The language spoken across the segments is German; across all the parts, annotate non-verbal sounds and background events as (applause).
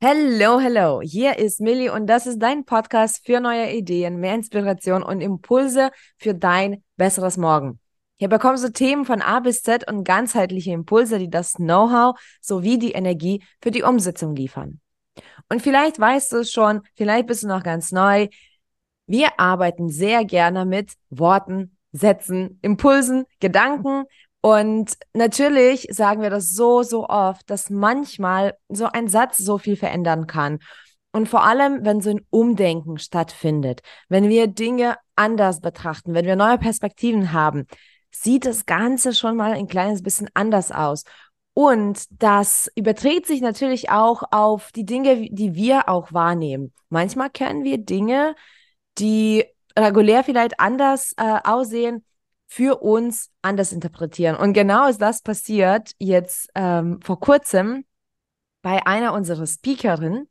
Hello, hello. Hier ist Millie und das ist dein Podcast für neue Ideen, mehr Inspiration und Impulse für dein besseres Morgen. Hier bekommst du Themen von A bis Z und ganzheitliche Impulse, die das Know-how sowie die Energie für die Umsetzung liefern. Und vielleicht weißt du es schon, vielleicht bist du noch ganz neu. Wir arbeiten sehr gerne mit Worten, Sätzen, Impulsen, Gedanken und natürlich sagen wir das so, so oft, dass manchmal so ein Satz so viel verändern kann. Und vor allem, wenn so ein Umdenken stattfindet, wenn wir Dinge anders betrachten, wenn wir neue Perspektiven haben, sieht das Ganze schon mal ein kleines bisschen anders aus. Und das überträgt sich natürlich auch auf die Dinge, die wir auch wahrnehmen. Manchmal können wir Dinge, die regulär vielleicht anders äh, aussehen, für uns anders interpretieren. Und genau ist das passiert jetzt ähm, vor kurzem bei einer unserer Speakerinnen.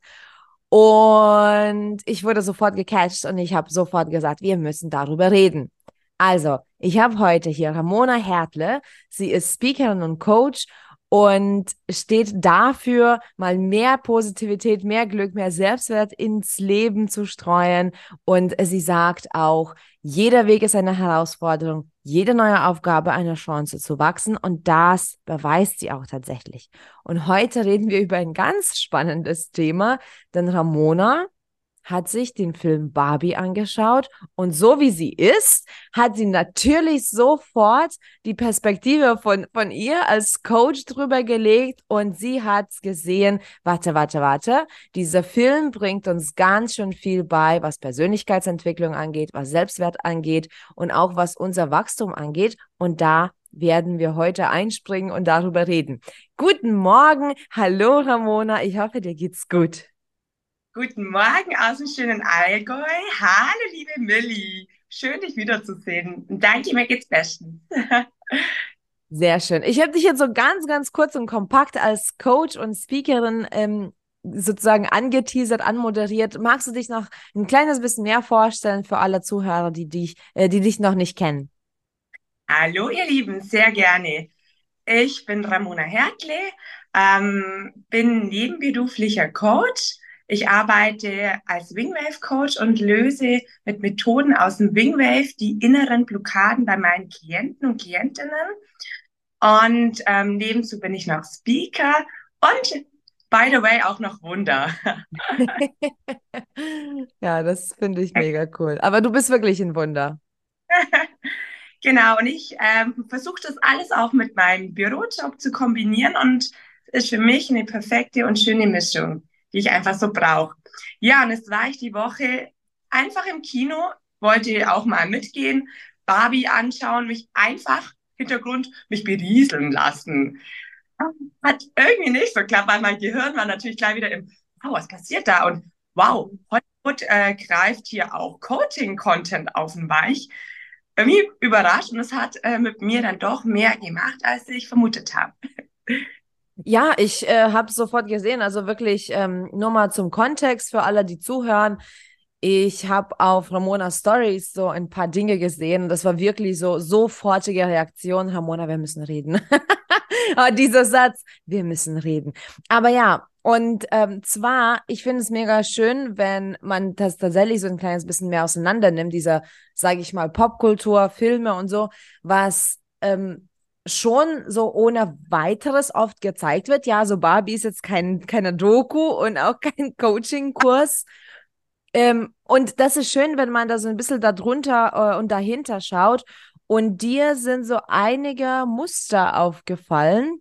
Und ich wurde sofort gecatcht und ich habe sofort gesagt, wir müssen darüber reden. Also, ich habe heute hier Ramona Hertle. Sie ist Speakerin und Coach und steht dafür, mal mehr Positivität, mehr Glück, mehr Selbstwert ins Leben zu streuen. Und sie sagt auch, jeder Weg ist eine Herausforderung, jede neue Aufgabe eine Chance zu wachsen. Und das beweist sie auch tatsächlich. Und heute reden wir über ein ganz spannendes Thema, denn Ramona hat sich den Film Barbie angeschaut und so wie sie ist, hat sie natürlich sofort die Perspektive von, von ihr als Coach drüber gelegt und sie hat gesehen, warte, warte, warte, dieser Film bringt uns ganz schön viel bei, was Persönlichkeitsentwicklung angeht, was Selbstwert angeht und auch was unser Wachstum angeht. Und da werden wir heute einspringen und darüber reden. Guten Morgen, hallo Ramona, ich hoffe, dir geht's gut. Guten Morgen aus dem schönen Allgäu. Hallo, liebe Millie. Schön, dich wiederzusehen. Danke, mir geht's bestens. (laughs) Sehr schön. Ich habe dich jetzt so ganz, ganz kurz und kompakt als Coach und Speakerin ähm, sozusagen angeteasert, anmoderiert. Magst du dich noch ein kleines bisschen mehr vorstellen für alle Zuhörer, die dich, äh, die dich noch nicht kennen? Hallo, ihr Lieben, sehr gerne. Ich bin Ramona Hertle, ähm, bin nebenberuflicher Coach ich arbeite als Wingwave Coach und löse mit Methoden aus dem Wingwave die inneren Blockaden bei meinen Klienten und Klientinnen. Und ähm, nebenzu bin ich noch Speaker und by the way auch noch Wunder. (laughs) ja, das finde ich mega cool. Aber du bist wirklich ein Wunder. (laughs) genau, und ich ähm, versuche das alles auch mit meinem Bürojob zu kombinieren und ist für mich eine perfekte und schöne Mischung die ich einfach so brauche. Ja, und jetzt war ich die Woche einfach im Kino, wollte auch mal mitgehen, Barbie anschauen, mich einfach Hintergrund mich berieseln lassen. Hat irgendwie nicht so geklappt, weil mein Gehirn war natürlich gleich wieder im, oh, was passiert da? Und wow, Hollywood äh, greift hier auch Coaching-Content auf den Weich. Irgendwie überrascht und es hat äh, mit mir dann doch mehr gemacht, als ich vermutet habe. (laughs) Ja, ich äh, habe sofort gesehen, also wirklich ähm, nur mal zum Kontext für alle, die zuhören. Ich habe auf Ramona Stories so ein paar Dinge gesehen. Das war wirklich so sofortige Reaktion. Ramona, wir müssen reden. (laughs) dieser Satz, wir müssen reden. Aber ja, und ähm, zwar, ich finde es mega schön, wenn man das tatsächlich so ein kleines bisschen mehr auseinander nimmt, dieser, sage ich mal, Popkultur, Filme und so, was ähm, schon so ohne weiteres oft gezeigt wird. Ja, so Barbie ist jetzt kein, keine Doku und auch (laughs) kein Coaching-Kurs. Ähm, und das ist schön, wenn man da so ein bisschen darunter äh, und dahinter schaut. Und dir sind so einige Muster aufgefallen.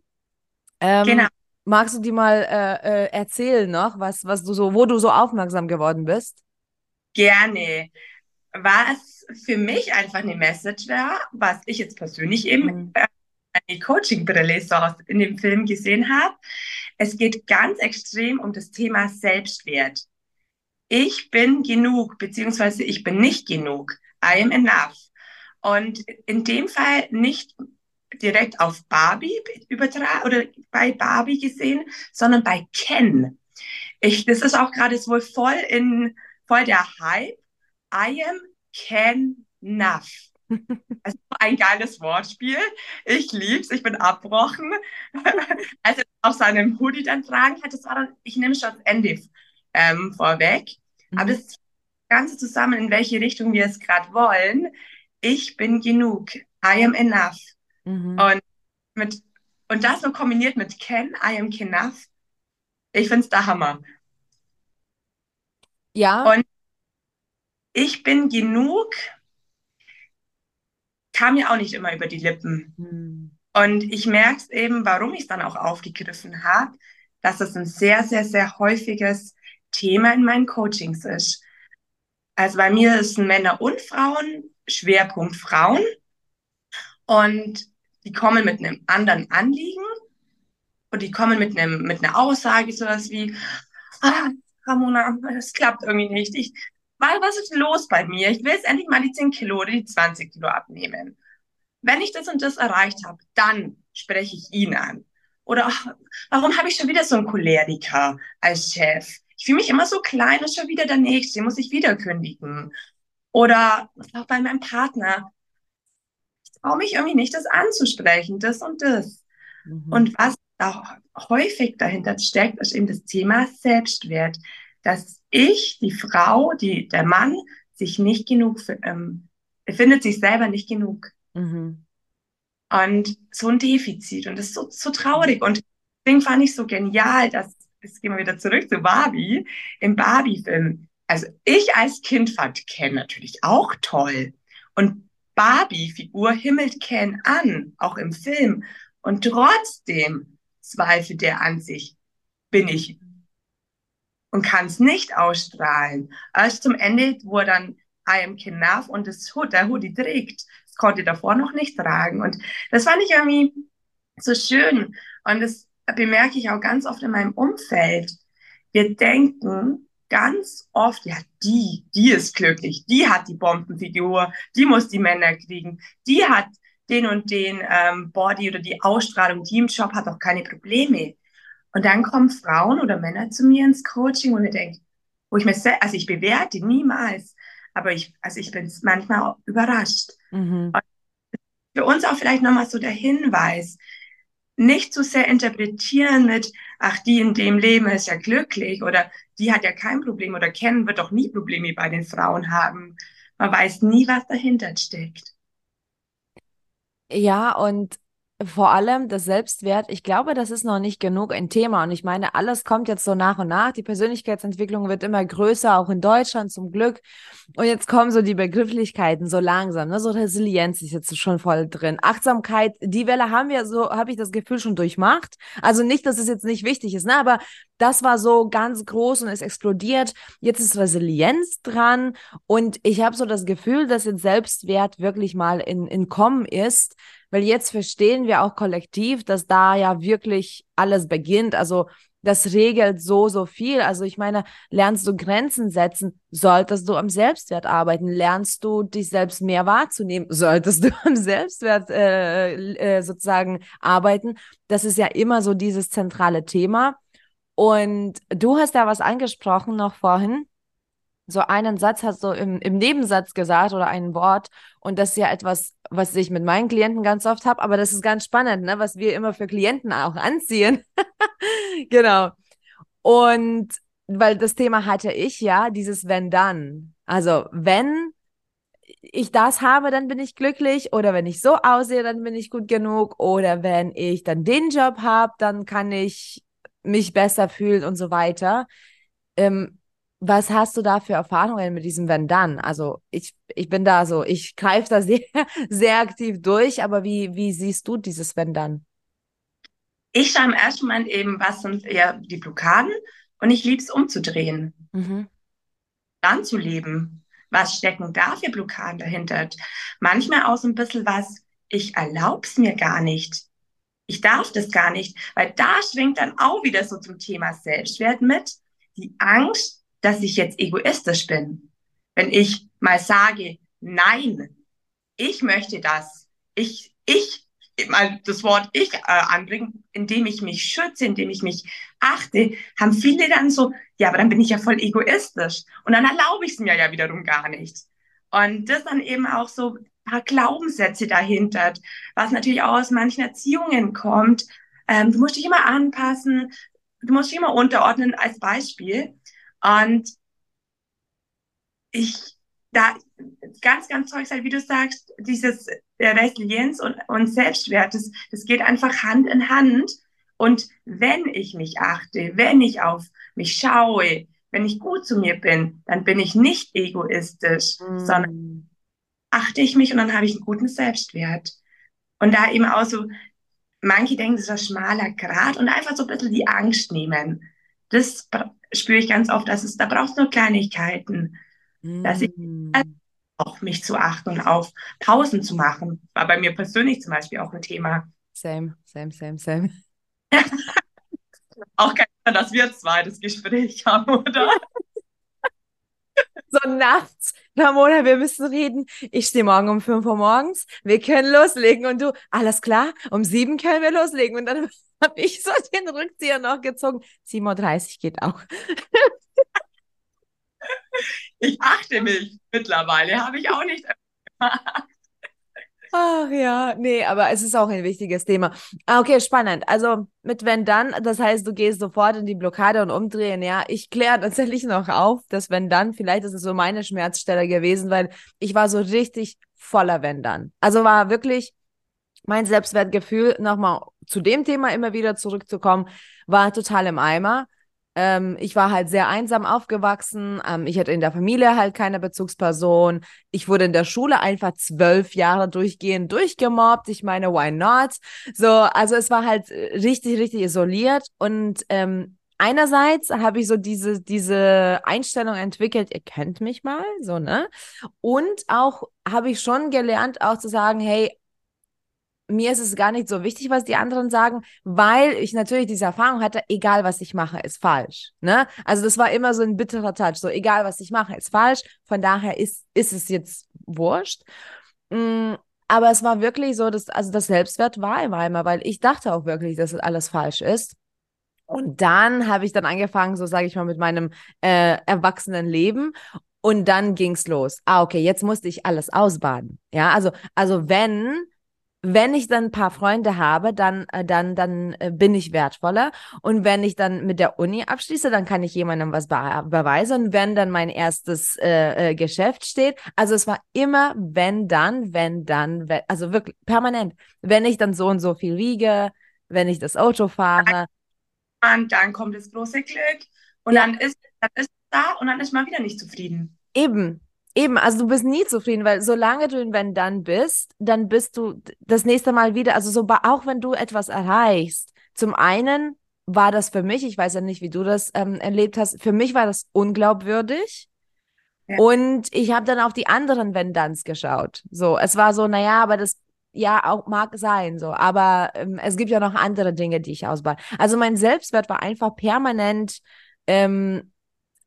Ähm, genau. Magst du die mal äh, äh, erzählen noch, was, was du so, wo du so aufmerksam geworden bist? Gerne. Was für mich einfach eine Message war, was ich jetzt persönlich eben mhm. Äh, eine Coaching-Brille so in dem Film gesehen habe. Es geht ganz extrem um das Thema Selbstwert. Ich bin genug, beziehungsweise ich bin nicht genug. I am enough. Und in dem Fall nicht direkt auf Barbie übertragen oder bei Barbie gesehen, sondern bei Ken. Ich, das ist auch gerade wohl voll in, voll der Hype. I am Ken enough. Es ist ein geiles Wortspiel. Ich lieb's, ich bin abbrochen. (laughs) Als er auf seinem Hoodie dann tragen hat, das war dann, ich nehme schon das Ende ähm, vorweg. Mhm. Aber das Ganze zusammen, in welche Richtung wir es gerade wollen. Ich bin genug. I am enough. Mhm. Und, mit, und das noch kombiniert mit Ken, I am enough. Ich finde es der Hammer. Ja. Und ich bin genug kam mir auch nicht immer über die Lippen. Mhm. Und ich merke es eben, warum ich es dann auch aufgegriffen habe, dass es ein sehr, sehr, sehr häufiges Thema in meinen Coachings ist. Also bei mir ist Männer und Frauen, Schwerpunkt Frauen. Und die kommen mit einem anderen Anliegen und die kommen mit einem mit einer Aussage sowas wie ah, Ramona, das klappt irgendwie nicht. Ich, weil was ist los bei mir? Ich will jetzt endlich mal die 10 Kilo oder die 20 Kilo abnehmen. Wenn ich das und das erreicht habe, dann spreche ich ihn an. Oder ach, warum habe ich schon wieder so einen Choleriker als Chef? ich fühle mich immer so klein, ist schon wieder der Nächste, muss ich wieder kündigen. Oder auch bei meinem Partner. Ich traue mich irgendwie nicht, das anzusprechen, das und das. Mhm. Und was da häufig dahinter steckt, ist eben das Thema Selbstwert. Dass ich, die Frau, die, der Mann, sich nicht genug, ähm, findet sich selber nicht genug. Mhm. Und so ein Defizit. Und das ist so, so traurig. Und deswegen fand ich so genial, dass jetzt gehen wir wieder zurück zu Barbie, im Barbie-Film. Also ich als Kind fand Ken natürlich auch toll. Und Barbie-Figur himmelt Ken an, auch im Film. Und trotzdem zweifelt er an sich, bin ich und kann es nicht ausstrahlen. Erst zum Ende, wo er dann I am Enough und das Hood, der Hoodie trägt. Das konnte er davor noch nicht tragen. Und das fand ich irgendwie so schön. Und das bemerke ich auch ganz oft in meinem Umfeld. Wir denken ganz oft, ja, die, die ist glücklich, die hat die Bombenfigur, die muss die Männer kriegen, die hat den und den ähm, Body oder die Ausstrahlung, die im Job hat auch keine Probleme. Und dann kommen Frauen oder Männer zu mir ins Coaching und ich denke, wo ich mir, also ich bewerte niemals, aber ich, also ich bin manchmal auch überrascht. Mhm. für uns auch vielleicht nochmal so der Hinweis, nicht zu sehr interpretieren mit, ach, die in dem Leben ist ja glücklich oder die hat ja kein Problem oder kennen wird doch nie Probleme bei den Frauen haben. Man weiß nie, was dahinter steckt. Ja, und vor allem das Selbstwert, ich glaube, das ist noch nicht genug ein Thema. Und ich meine, alles kommt jetzt so nach und nach. Die Persönlichkeitsentwicklung wird immer größer, auch in Deutschland zum Glück. Und jetzt kommen so die Begrifflichkeiten so langsam. Ne? So Resilienz ist jetzt schon voll drin. Achtsamkeit, die Welle haben wir so, habe ich das Gefühl, schon durchmacht. Also nicht, dass es jetzt nicht wichtig ist, ne? aber das war so ganz groß und es explodiert. Jetzt ist Resilienz dran. Und ich habe so das Gefühl, dass jetzt Selbstwert wirklich mal in, in Kommen ist weil jetzt verstehen wir auch kollektiv, dass da ja wirklich alles beginnt. Also das regelt so, so viel. Also ich meine, lernst du Grenzen setzen, solltest du am Selbstwert arbeiten. Lernst du dich selbst mehr wahrzunehmen, (laughs) solltest du am Selbstwert äh, äh, sozusagen arbeiten. Das ist ja immer so dieses zentrale Thema. Und du hast da was angesprochen noch vorhin so einen Satz hast du im, im Nebensatz gesagt oder ein Wort. Und das ist ja etwas, was ich mit meinen Klienten ganz oft habe, aber das ist ganz spannend, ne? was wir immer für Klienten auch anziehen. (laughs) genau. Und weil das Thema hatte ich ja, dieses wenn dann. Also wenn ich das habe, dann bin ich glücklich. Oder wenn ich so aussehe, dann bin ich gut genug. Oder wenn ich dann den Job habe, dann kann ich mich besser fühlen und so weiter. Ähm, was hast du da für Erfahrungen mit diesem Wenn dann? Also ich, ich bin da so, ich greife da (laughs) sehr, sehr aktiv durch, aber wie, wie siehst du dieses Wenn dann? Ich schaue im ersten Moment eben, was sind eher die Blockaden und ich liebe es umzudrehen. Mhm. Dann zu leben. Was stecken da für Blockaden dahinter? Manchmal auch so ein bisschen was, ich erlaube es mir gar nicht. Ich darf das gar nicht, weil da schwingt dann auch wieder so zum Thema Selbstwert mit. Die Angst, dass ich jetzt egoistisch bin. Wenn ich mal sage, nein, ich möchte das, ich, ich, mal das Wort ich äh, anbringen, indem ich mich schütze, indem ich mich achte, haben viele dann so, ja, aber dann bin ich ja voll egoistisch. Und dann erlaube ich es mir ja wiederum gar nicht. Und das dann eben auch so, paar Glaubenssätze dahinter, was natürlich auch aus manchen Erziehungen kommt. Ähm, du musst dich immer anpassen, du musst dich immer unterordnen als Beispiel. Und ich, da ganz, ganz toll sein, wie du sagst, dieses Resilienz und, und Selbstwert, das, das geht einfach Hand in Hand. Und wenn ich mich achte, wenn ich auf mich schaue, wenn ich gut zu mir bin, dann bin ich nicht egoistisch, mm. sondern achte ich mich und dann habe ich einen guten Selbstwert. Und da eben auch so, manche denken, das ist ein schmaler Grad und einfach so ein bisschen die Angst nehmen. Das spüre ich ganz oft, dass es, da brauchst du nur Kleinigkeiten, mm. dass ich mm. auch mich zu achten und auf Pausen zu machen. War bei mir persönlich zum Beispiel auch ein Thema. Same, same, same, same. (laughs) auch kein dass wir zwei das Gespräch haben, oder? so nachts, Ramona, wir müssen reden. Ich stehe morgen um 5 Uhr morgens, wir können loslegen und du, alles klar, um 7 können wir loslegen. Und dann (laughs) habe ich so den Rückzieher noch gezogen. 7.30 Uhr geht auch. ich achte mich mittlerweile, habe ich auch nicht gemacht. (laughs) Ach ja, nee, aber es ist auch ein wichtiges Thema. Ah, okay, spannend. Also mit wenn dann, das heißt, du gehst sofort in die Blockade und umdrehen. Ja, ich kläre tatsächlich noch auf, dass wenn dann, vielleicht ist es so meine Schmerzstelle gewesen, weil ich war so richtig voller wenn dann. Also war wirklich mein Selbstwertgefühl, nochmal zu dem Thema immer wieder zurückzukommen, war total im Eimer. Ähm, ich war halt sehr einsam aufgewachsen. Ähm, ich hatte in der Familie halt keine Bezugsperson. Ich wurde in der Schule einfach zwölf Jahre durchgehend durchgemobbt. Ich meine, why not? So, also es war halt richtig, richtig isoliert und ähm, einerseits habe ich so diese, diese Einstellung entwickelt, ihr kennt mich mal, so, ne? Und auch habe ich schon gelernt, auch zu sagen, hey, mir ist es gar nicht so wichtig, was die anderen sagen, weil ich natürlich diese Erfahrung hatte, egal was ich mache, ist falsch. Ne? Also das war immer so ein bitterer Touch, so egal was ich mache, ist falsch. Von daher ist, ist es jetzt wurscht. Mm, aber es war wirklich so, dass, also das Selbstwert war immer einmal, weil ich dachte auch wirklich, dass alles falsch ist. Und dann habe ich dann angefangen, so sage ich mal, mit meinem äh, erwachsenen Leben. Und dann ging's los. Ah, okay, jetzt musste ich alles ausbaden. Ja, also, also wenn wenn ich dann ein paar Freunde habe, dann, äh, dann, dann äh, bin ich wertvoller. Und wenn ich dann mit der Uni abschließe, dann kann ich jemandem was be beweisen. Und wenn dann mein erstes äh, äh, Geschäft steht, also es war immer wenn dann, wenn dann, wenn, also wirklich permanent. Wenn ich dann so und so viel wiege, wenn ich das Auto fahre. Und dann kommt das große Glück und ja. dann ist, dann ist da und dann ist man wieder nicht zufrieden. Eben, Eben, also du bist nie zufrieden, weil solange du in Wenn dann bist, dann bist du das nächste Mal wieder, also so auch wenn du etwas erreichst. Zum einen war das für mich, ich weiß ja nicht, wie du das ähm, erlebt hast, für mich war das unglaubwürdig. Ja. Und ich habe dann auf die anderen Wenn danns geschaut. So, es war so, naja, aber das ja auch mag sein, so, aber ähm, es gibt ja noch andere Dinge, die ich ausbaue. Also mein Selbstwert war einfach permanent ähm,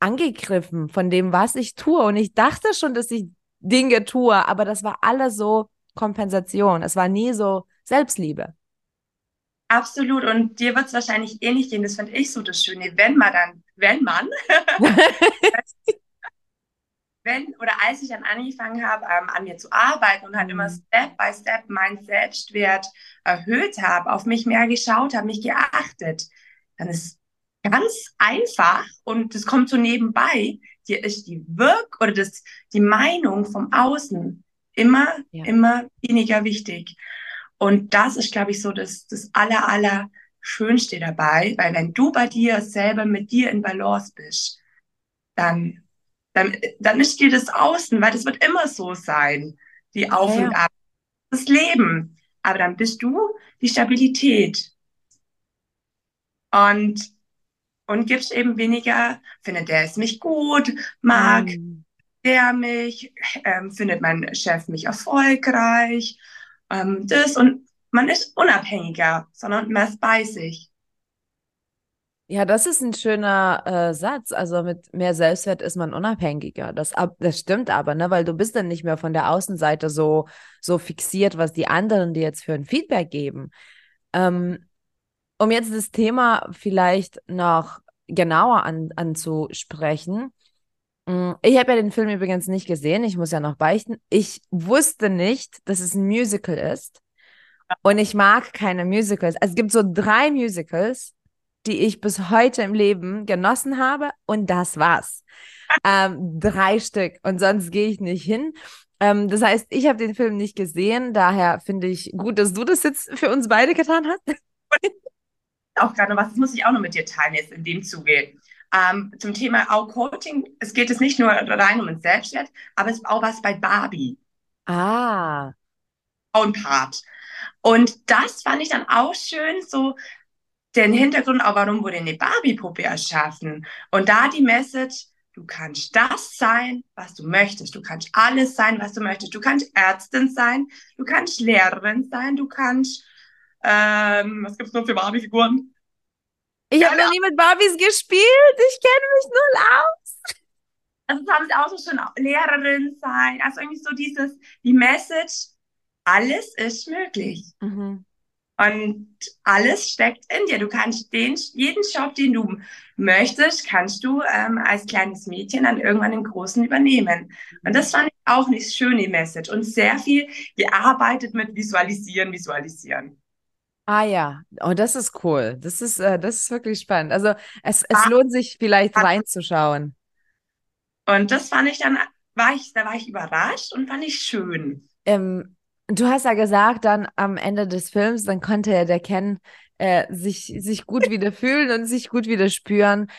angegriffen von dem, was ich tue. Und ich dachte schon, dass ich Dinge tue, aber das war alles so Kompensation. Es war nie so Selbstliebe. Absolut. Und dir wird es wahrscheinlich ähnlich gehen. Das finde ich so das Schöne. Wenn man dann, wenn man, (laughs) wenn oder als ich dann angefangen habe, ähm, an mir zu arbeiten und halt mhm. immer Step by Step meinen Selbstwert erhöht habe, auf mich mehr geschaut habe, mich geachtet, dann ist ganz einfach und das kommt so nebenbei, dir ist die Wirk oder das, die Meinung vom Außen immer, ja. immer weniger wichtig. Und das ist, glaube ich, so das, das aller, aller Schönste dabei, weil wenn du bei dir selber mit dir in Balance bist, dann, dann, dann ist dir das Außen, weil das wird immer so sein, die Auf ja. und Ab, das Leben. Aber dann bist du die Stabilität. Und und gibst eben weniger, findet der es mich gut, mag mm. der mich, ähm, findet mein Chef mich erfolgreich, ähm, das und man ist unabhängiger, sondern mehr bei sich. Ja, das ist ein schöner äh, Satz. Also mit mehr Selbstwert ist man unabhängiger. Das, das stimmt aber, ne? Weil du bist dann nicht mehr von der Außenseite so, so fixiert, was die anderen dir jetzt für ein Feedback geben. Ähm, um jetzt das Thema vielleicht noch genauer an, anzusprechen, Mm, ich habe ja den Film übrigens nicht gesehen. Ich muss ja noch beichten. Ich wusste nicht, dass es ein Musical ist. Und ich mag keine Musicals. Also es gibt so drei Musicals, die ich bis heute im Leben genossen habe. Und das war's. ähm, drei Stück. Und sonst gehe ich nicht hin. Ähm, das heißt, ich habe den Film nicht gesehen. Daher finde ich gut, dass du das jetzt für uns beide getan hast. (laughs) auch gerade was, das muss ich auch noch mit dir teilen jetzt in dem Zuge. Ähm, zum Thema auch Coaching, es geht es nicht nur rein um den Selbstwert, aber es ist auch was bei Barbie. Ah. Part. Und das fand ich dann auch schön, so den Hintergrund auch, warum wurde eine Barbie-Puppe erschaffen. Und da die Message, du kannst das sein, was du möchtest. Du kannst alles sein, was du möchtest. Du kannst Ärztin sein, du kannst Lehrerin sein, du kannst, ähm, was gibt's noch für Barbie-Figuren? Ich habe noch nie mit Barbies gespielt. Ich kenne mich null aus. Also haben sie auch so schon Lehrerin sein. Also irgendwie so dieses, die Message, alles ist möglich. Mhm. Und alles steckt in dir. Du kannst den, jeden Job, den du möchtest, kannst du ähm, als kleines Mädchen dann irgendwann im Großen übernehmen. Und das fand ich auch eine schöne Message und sehr viel gearbeitet mit Visualisieren, Visualisieren. Ah ja, oh, das ist cool. Das ist, äh, das ist wirklich spannend. Also es, es ah. lohnt sich vielleicht reinzuschauen. Und das fand ich dann, war ich, da war ich überrascht und fand ich schön. Ähm, du hast ja gesagt, dann am Ende des Films, dann konnte der Ken äh, sich, sich gut wieder fühlen und sich gut wieder spüren.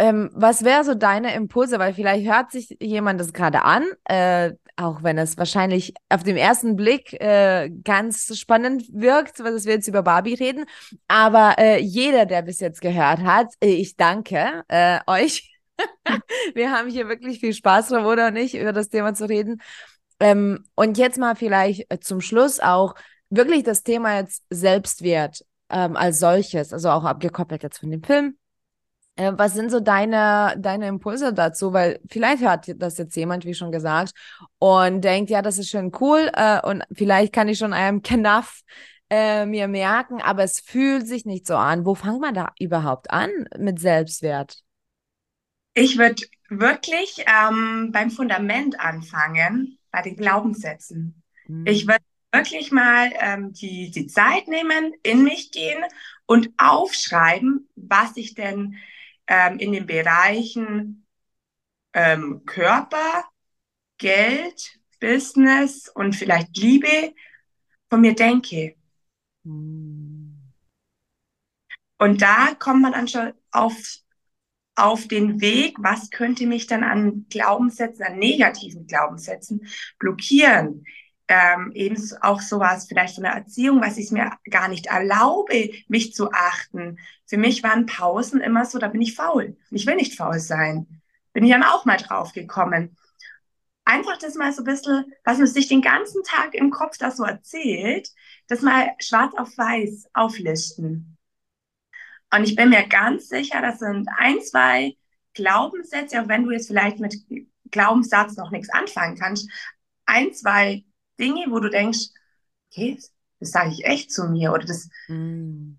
Ähm, was wäre so deine Impulse? Weil vielleicht hört sich jemand das gerade an, äh, auch wenn es wahrscheinlich auf den ersten Blick äh, ganz spannend wirkt, was wir jetzt über Barbie reden. Aber äh, jeder, der bis jetzt gehört hat, äh, ich danke äh, euch. (laughs) wir haben hier wirklich viel Spaß dran, oder nicht, über das Thema zu reden. Ähm, und jetzt mal vielleicht äh, zum Schluss auch wirklich das Thema jetzt Selbstwert ähm, als solches, also auch abgekoppelt jetzt von dem Film äh, was sind so deine, deine Impulse dazu? Weil vielleicht hört das jetzt jemand, wie schon gesagt, und denkt, ja, das ist schon cool äh, und vielleicht kann ich schon einem (laughs) Knaff äh, mir merken, aber es fühlt sich nicht so an. Wo fängt man da überhaupt an mit Selbstwert? Ich würde wirklich ähm, beim Fundament anfangen, bei den Glaubenssätzen. Mhm. Ich würde wirklich mal ähm, die, die Zeit nehmen, in mich gehen und aufschreiben, was ich denn ähm, in den Bereichen ähm, Körper, Geld, Business und vielleicht Liebe von mir denke. Hm. Und da kommt man dann schon auf, auf den Weg, was könnte mich dann an Glaubenssätzen, an negativen Glaubenssätzen blockieren ähm, eben auch sowas vielleicht von der Erziehung, was ich mir gar nicht erlaube, mich zu achten. Für mich waren Pausen immer so, da bin ich faul. Ich will nicht faul sein. Bin ich dann auch mal drauf gekommen. Einfach das mal so ein bisschen, was man sich den ganzen Tag im Kopf da so erzählt, das mal schwarz auf weiß auflisten. Und ich bin mir ganz sicher, das sind ein, zwei Glaubenssätze, auch wenn du jetzt vielleicht mit Glaubenssatz noch nichts anfangen kannst, ein, zwei Dinge, wo du denkst, okay, das sage ich echt zu mir oder das mm.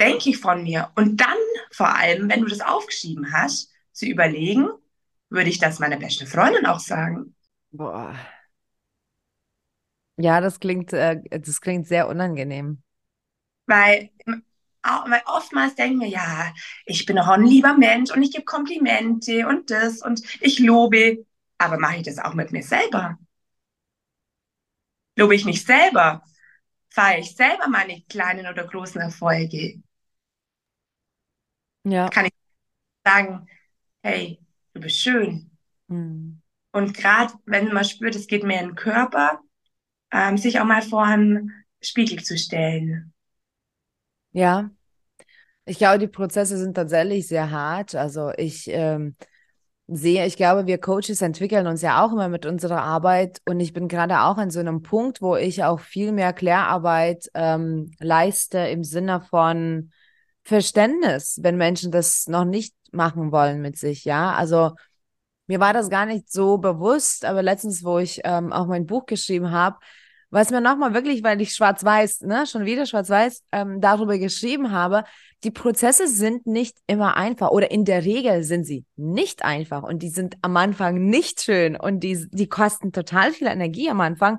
denke ich von mir. Und dann vor allem, wenn du das aufgeschrieben hast, zu überlegen, würde ich das meiner besten Freundin auch sagen. Boah. Ja, das klingt, äh, das klingt sehr unangenehm. Weil, weil oftmals denken wir, ja, ich bin auch ein lieber Mensch und ich gebe Komplimente und das und ich lobe. Aber mache ich das auch mit mir selber? Lobe ich mich selber? Feiere ich selber meine kleinen oder großen Erfolge? Ja. Kann ich sagen, hey, du bist schön. Mhm. Und gerade wenn man spürt, es geht mehr in den Körper, ähm, sich auch mal vor einen Spiegel zu stellen. Ja, ich glaube, die Prozesse sind tatsächlich sehr hart. Also ich ähm, sehe, ich glaube, wir Coaches entwickeln uns ja auch immer mit unserer Arbeit und ich bin gerade auch an so einem Punkt, wo ich auch viel mehr Klärarbeit ähm, leiste im Sinne von Verständnis, wenn Menschen das noch nicht machen wollen mit sich, ja. Also mir war das gar nicht so bewusst, aber letztens, wo ich ähm, auch mein Buch geschrieben habe, was mir nochmal wirklich, weil ich schwarz-weiß, ne, schon wieder schwarz-weiß ähm, darüber geschrieben habe, die Prozesse sind nicht immer einfach oder in der Regel sind sie nicht einfach und die sind am Anfang nicht schön und die, die kosten total viel Energie am Anfang.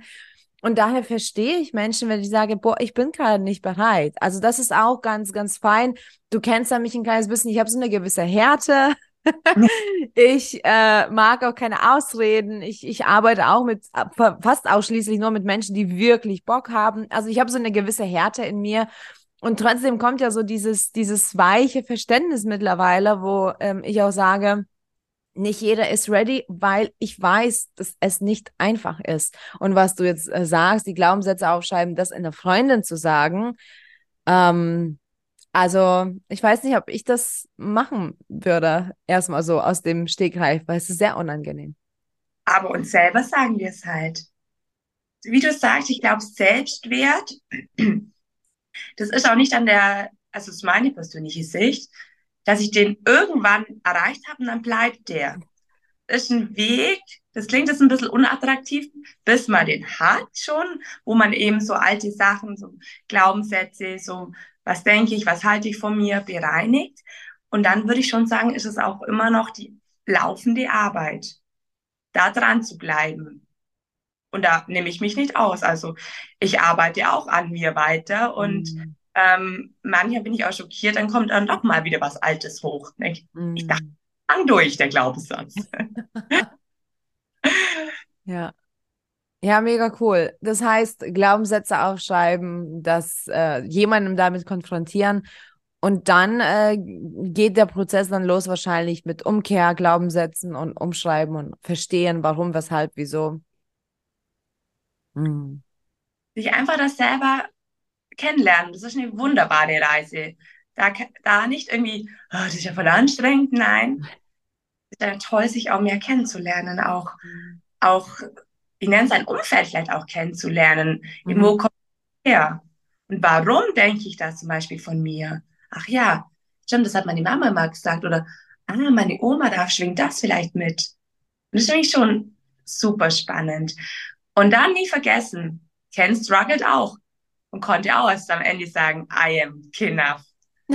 Und daher verstehe ich Menschen, wenn ich sage, boah, ich bin gerade nicht bereit. Also das ist auch ganz, ganz fein. Du kennst ja mich ein kleines bisschen, ich habe so eine gewisse Härte. (laughs) ich äh, mag auch keine Ausreden. Ich, ich arbeite auch mit fast ausschließlich nur mit Menschen, die wirklich Bock haben. Also ich habe so eine gewisse Härte in mir. Und trotzdem kommt ja so dieses, dieses weiche Verständnis mittlerweile, wo ähm, ich auch sage, nicht jeder ist ready, weil ich weiß, dass es nicht einfach ist. Und was du jetzt äh, sagst, die Glaubenssätze aufschreiben, das in der Freundin zu sagen, ähm, also ich weiß nicht, ob ich das machen würde, erstmal so aus dem Stegreif, weil es ist sehr unangenehm. Aber uns selber sagen wir es halt. Wie du sagst, ich glaube, Selbstwert, das ist auch nicht an der, also das ist meine persönliche Sicht, dass ich den irgendwann erreicht habe und dann bleibt der. Das ist ein Weg, das klingt jetzt ein bisschen unattraktiv, bis man den hat schon, wo man eben so alte Sachen, so Glaubenssätze, so was denke ich, was halte ich von mir, bereinigt. Und dann würde ich schon sagen, ist es auch immer noch die laufende Arbeit, da dran zu bleiben. Und da nehme ich mich nicht aus. Also ich arbeite auch an mir weiter und mhm. ähm, manchmal bin ich auch schockiert, dann kommt dann doch mal wieder was Altes hoch. Ich, mhm. ich dachte, fang durch, der Glaubenssatz. (laughs) ja. Ja, mega cool. Das heißt, Glaubenssätze aufschreiben, das äh, jemandem damit konfrontieren und dann äh, geht der Prozess dann los wahrscheinlich mit Umkehr, Glaubenssätzen und Umschreiben und verstehen, warum, weshalb, wieso. Hm. Sich einfach das selber kennenlernen. Das ist eine wunderbare Reise. Da, da nicht irgendwie, oh, das ist ja voll anstrengend. Nein. Es ist ja toll, sich auch mehr kennenzulernen, auch, mhm. auch ich nenne es ein Umfeld vielleicht auch kennenzulernen. Mhm. Wo kommt her? Und warum denke ich das zum Beispiel von mir? Ach ja, stimmt, das hat meine Mama mal gesagt. Oder, ah, meine Oma, da schwingt das vielleicht mit. Und das finde ich schon super spannend. Und dann nie vergessen, Ken struggled auch und konnte auch erst am Ende sagen, I am enough. (laughs)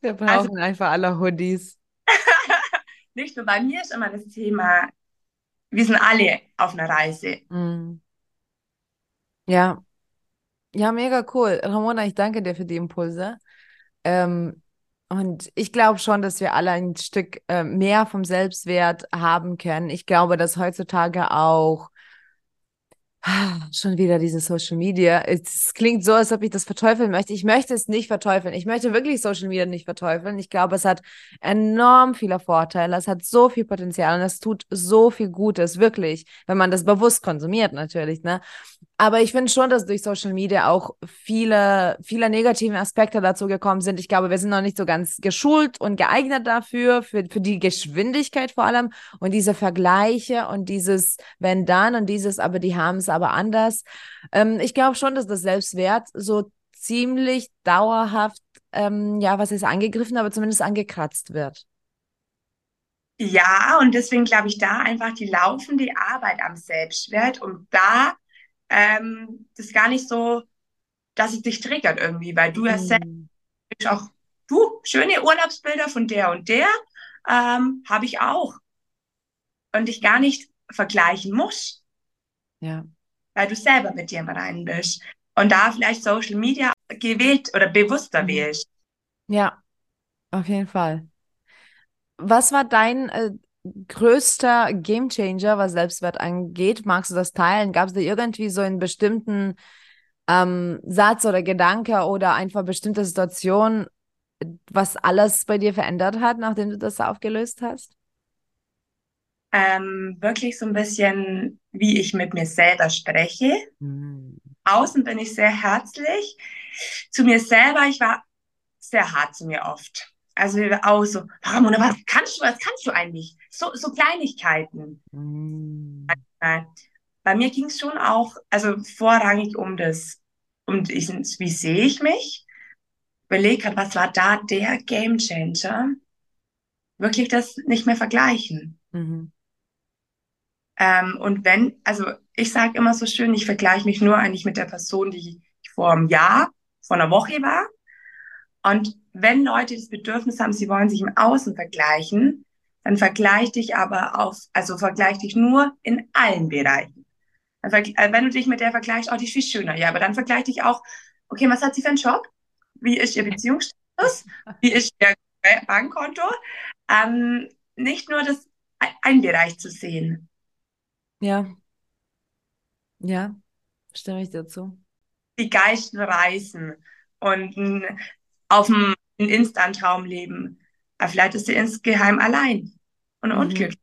Wir brauchen also, einfach alle Hoodies. (laughs) nicht nur bei mir ist immer das Thema, wir sind alle auf einer Reise. Mm. Ja. Ja, mega cool. Ramona, ich danke dir für die Impulse. Ähm, und ich glaube schon, dass wir alle ein Stück äh, mehr vom Selbstwert haben können. Ich glaube, dass heutzutage auch Schon wieder diese Social Media. Es klingt so, als ob ich das verteufeln möchte. Ich möchte es nicht verteufeln. Ich möchte wirklich Social Media nicht verteufeln. Ich glaube, es hat enorm viele Vorteile. Es hat so viel Potenzial und es tut so viel Gutes, wirklich, wenn man das bewusst konsumiert, natürlich. Ne? Aber ich finde schon, dass durch Social Media auch viele, viele negative Aspekte dazu gekommen sind. Ich glaube, wir sind noch nicht so ganz geschult und geeignet dafür, für, für die Geschwindigkeit vor allem und diese Vergleiche und dieses wenn dann und dieses, aber die haben es aber anders. Ähm, ich glaube schon, dass das Selbstwert so ziemlich dauerhaft, ähm, ja, was ist angegriffen, aber zumindest angekratzt wird. Ja, und deswegen glaube ich da einfach die laufende Arbeit am Selbstwert, um da ähm, das gar nicht so, dass es dich triggert irgendwie, weil du ja selbst auch, du, schöne Urlaubsbilder von der und der ähm, habe ich auch. Und dich gar nicht vergleichen muss. Ja. Weil du selber mit dir im Reinen bist. Und da vielleicht Social Media gewählt oder bewusster mhm. wählst. Ja, auf jeden Fall. Was war dein äh, größter Gamechanger, was Selbstwert angeht? Magst du das teilen? Gab es da irgendwie so einen bestimmten ähm, Satz oder Gedanke oder einfach bestimmte Situation, was alles bei dir verändert hat, nachdem du das aufgelöst hast? Ähm, wirklich so ein bisschen, wie ich mit mir selber spreche. Mhm. Außen bin ich sehr herzlich. Zu mir selber, ich war sehr hart zu mir oft. Also auch so, Ramona, was kannst du, was kannst du eigentlich? So, so Kleinigkeiten. Mm. Bei mir ging es schon auch, also vorrangig um das, um ich, wie sehe ich mich? Überleg hat, was war da der Game Changer? Wirklich das nicht mehr vergleichen. Mhm. Ähm, und wenn, also ich sage immer so schön, ich vergleiche mich nur eigentlich mit der Person, die ich vor einem Jahr, vor einer Woche war. Und wenn Leute das Bedürfnis haben, sie wollen sich im Außen vergleichen, dann vergleich dich aber auf, also vergleich dich nur in allen Bereichen. Äh, wenn du dich mit der vergleichst, oh, die ist viel schöner, ja, aber dann vergleich dich auch, okay, was hat sie für einen Job? Wie ist ihr Beziehungsstatus? Wie ist ihr Bankkonto? Ähm, nicht nur das ein Bereich zu sehen. Ja. Ja, stimme ich dazu. Die Geisten reisen und auf dem Instant-Traum leben. Aber vielleicht ist sie insgeheim allein und mhm. unglücklich.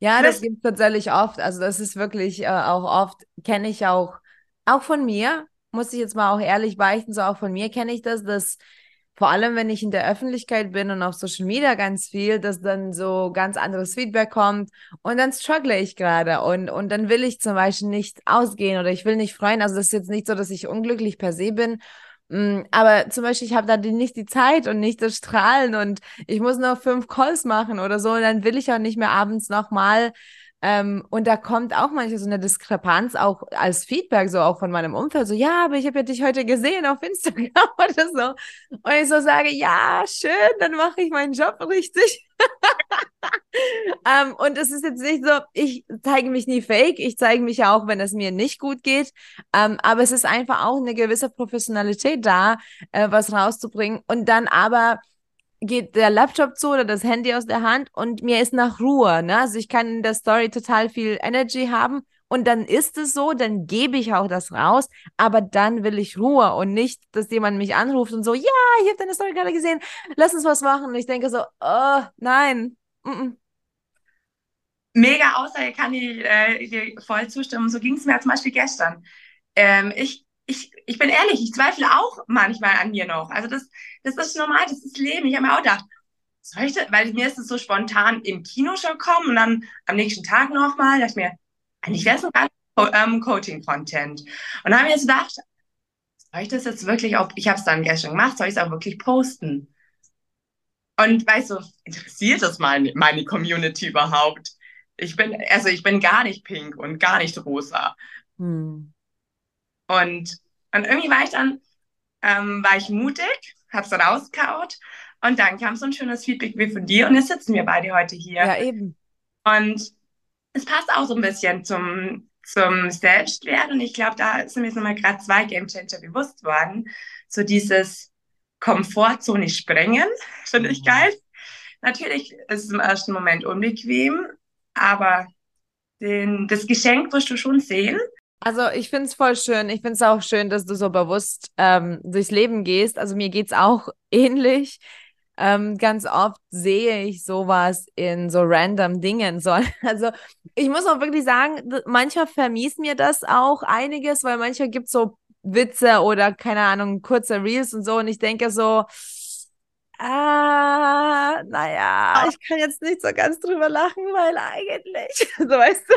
Ja, das gibt es tatsächlich oft. Also das ist wirklich äh, auch oft, kenne ich auch, auch von mir, muss ich jetzt mal auch ehrlich beichten, so auch von mir kenne ich das, dass vor allem, wenn ich in der Öffentlichkeit bin und auf Social Media ganz viel, dass dann so ganz anderes Feedback kommt und dann struggle ich gerade und, und dann will ich zum Beispiel nicht ausgehen oder ich will nicht freuen. Also das ist jetzt nicht so, dass ich unglücklich per se bin. Mm, aber zum Beispiel, ich habe da nicht die Zeit und nicht das Strahlen und ich muss noch fünf Calls machen oder so und dann will ich auch nicht mehr abends nochmal ähm, und da kommt auch manchmal so eine Diskrepanz, auch als Feedback, so auch von meinem Umfeld, so, ja, aber ich habe ja dich heute gesehen auf Instagram (laughs) oder so. Und ich so sage, ja, schön, dann mache ich meinen Job richtig. (laughs) ähm, und es ist jetzt nicht so, ich zeige mich nie fake, ich zeige mich ja auch, wenn es mir nicht gut geht. Ähm, aber es ist einfach auch eine gewisse Professionalität da, äh, was rauszubringen. Und dann aber geht der Laptop zu oder das Handy aus der Hand und mir ist nach Ruhe. Ne? Also ich kann in der Story total viel Energy haben und dann ist es so, dann gebe ich auch das raus, aber dann will ich Ruhe und nicht, dass jemand mich anruft und so, ja, ich habe deine Story gerade gesehen, lass uns was machen. Und ich denke so, oh, nein. Mm -mm. Mega Aussage, kann ich äh, dir voll zustimmen. So ging es mir zum Beispiel gestern. Ähm, ich ich, ich bin ehrlich, ich zweifle auch manchmal an mir noch. Also das, das ist normal, das ist Leben. Ich habe mir auch gedacht, soll ich das, weil mir ist es so spontan im Kino schon kommen und dann am nächsten Tag nochmal, dachte ich mir, eigentlich wäre es ein ganz ähm, Coaching-Content. Und dann habe ich mir so gedacht, soll ich das jetzt wirklich auch, ich habe es dann gestern gemacht, soll ich es auch wirklich posten? Und weißt du, interessiert das meine, meine Community überhaupt? Ich bin, also ich bin gar nicht pink und gar nicht rosa. Hm. Und, und irgendwie war ich dann, ähm, war ich mutig, hab's rausgehaut und dann kam so ein schönes Feedback wie von dir und jetzt sitzen wir beide heute hier. Ja, eben. Und es passt auch so ein bisschen zum, zum Selbstwert und ich glaube, da sind mir jetzt nochmal gerade zwei Game Changer bewusst worden. So dieses Komfortzone sprengen, (laughs) finde ich mhm. geil. Natürlich ist es im ersten Moment unbequem, aber den, das Geschenk wirst du schon sehen. Also ich finde es voll schön. Ich finde es auch schön, dass du so bewusst ähm, durchs Leben gehst. Also mir geht es auch ähnlich. Ähm, ganz oft sehe ich sowas in so random Dingen. So. (laughs) Also ich muss auch wirklich sagen, manchmal vermies mir das auch einiges, weil manchmal gibt es so Witze oder keine Ahnung, kurze Reels und so. Und ich denke so, ah, naja, ich kann jetzt nicht so ganz drüber lachen, weil eigentlich, (laughs) so weißt du.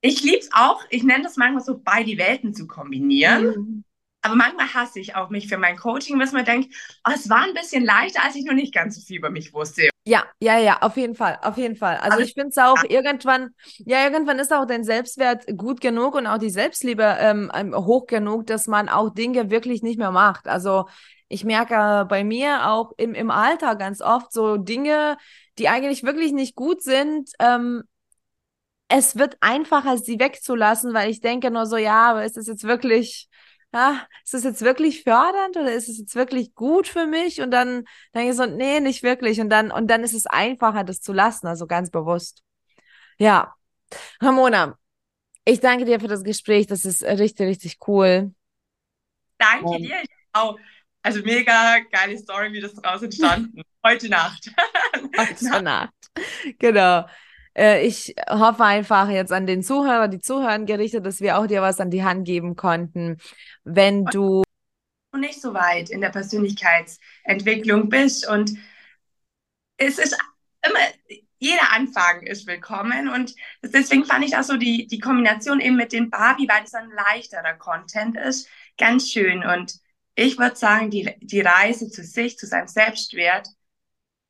Ich liebe es auch, ich nenne das manchmal so, beide Welten zu kombinieren. Mhm. Aber manchmal hasse ich auch mich für mein Coaching, was man denkt, oh, es war ein bisschen leichter, als ich noch nicht ganz so viel über mich wusste. Ja, ja, ja, auf jeden Fall, auf jeden Fall. Also, also ich finde es auch irgendwann, ja, irgendwann ist auch dein Selbstwert gut genug und auch die Selbstliebe ähm, ähm, hoch genug, dass man auch Dinge wirklich nicht mehr macht. Also ich merke bei mir auch im, im Alter ganz oft so Dinge, die eigentlich wirklich nicht gut sind, ähm, es wird einfacher, sie wegzulassen, weil ich denke nur so, ja, aber ist das jetzt wirklich, ja, ist das jetzt wirklich fördernd oder ist es jetzt wirklich gut für mich? Und dann denke ich so, nee, nicht wirklich. Und dann, und dann ist es einfacher, das zu lassen, also ganz bewusst. Ja. Ramona, ich danke dir für das Gespräch. Das ist richtig, richtig cool. Danke dir. Auch. Also mega geile Story, wie das daraus entstanden. (laughs) Heute Nacht. Heute (laughs) Nacht. Genau. Äh, ich hoffe einfach jetzt an den Zuhörer, die Zuhörer gerichtet, dass wir auch dir was an die Hand geben konnten, wenn du nicht so weit in der Persönlichkeitsentwicklung bist und es ist immer jeder Anfang ist willkommen und deswegen fand ich auch so die, die Kombination eben mit den Barbie, weil es ein leichterer Content ist, ganz schön. Und ich würde sagen, die, die Reise zu sich, zu seinem Selbstwert,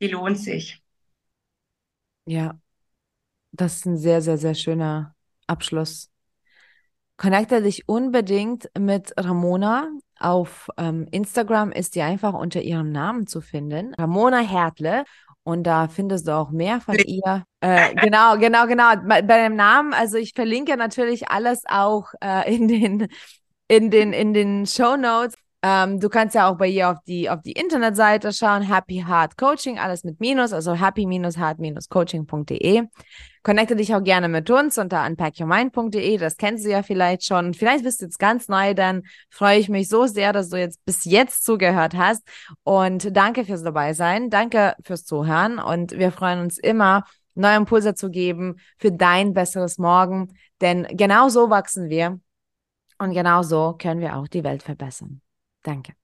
die lohnt sich. Ja, das ist ein sehr, sehr, sehr schöner Abschluss. Connecte dich unbedingt mit Ramona. Auf ähm, Instagram ist die einfach unter ihrem Namen zu finden. Ramona Hertle. Und da findest du auch mehr von ihr. Äh, genau, genau, genau. Bei, dem Namen, also ich verlinke natürlich alles auch äh, in den, in den, in den Show Notes. Ähm, du kannst ja auch bei ihr auf die, auf die Internetseite schauen, Happy Heart Coaching, alles mit Minus, also happy-heart-coaching.de. Connecte dich auch gerne mit uns unter unpackyourmind.de, das kennst du ja vielleicht schon. Vielleicht bist du jetzt ganz neu, dann freue ich mich so sehr, dass du jetzt bis jetzt zugehört hast. Und danke fürs dabei sein, danke fürs Zuhören und wir freuen uns immer, neue Impulse zu geben für dein besseres Morgen, denn genau so wachsen wir und genau so können wir auch die Welt verbessern. Danke.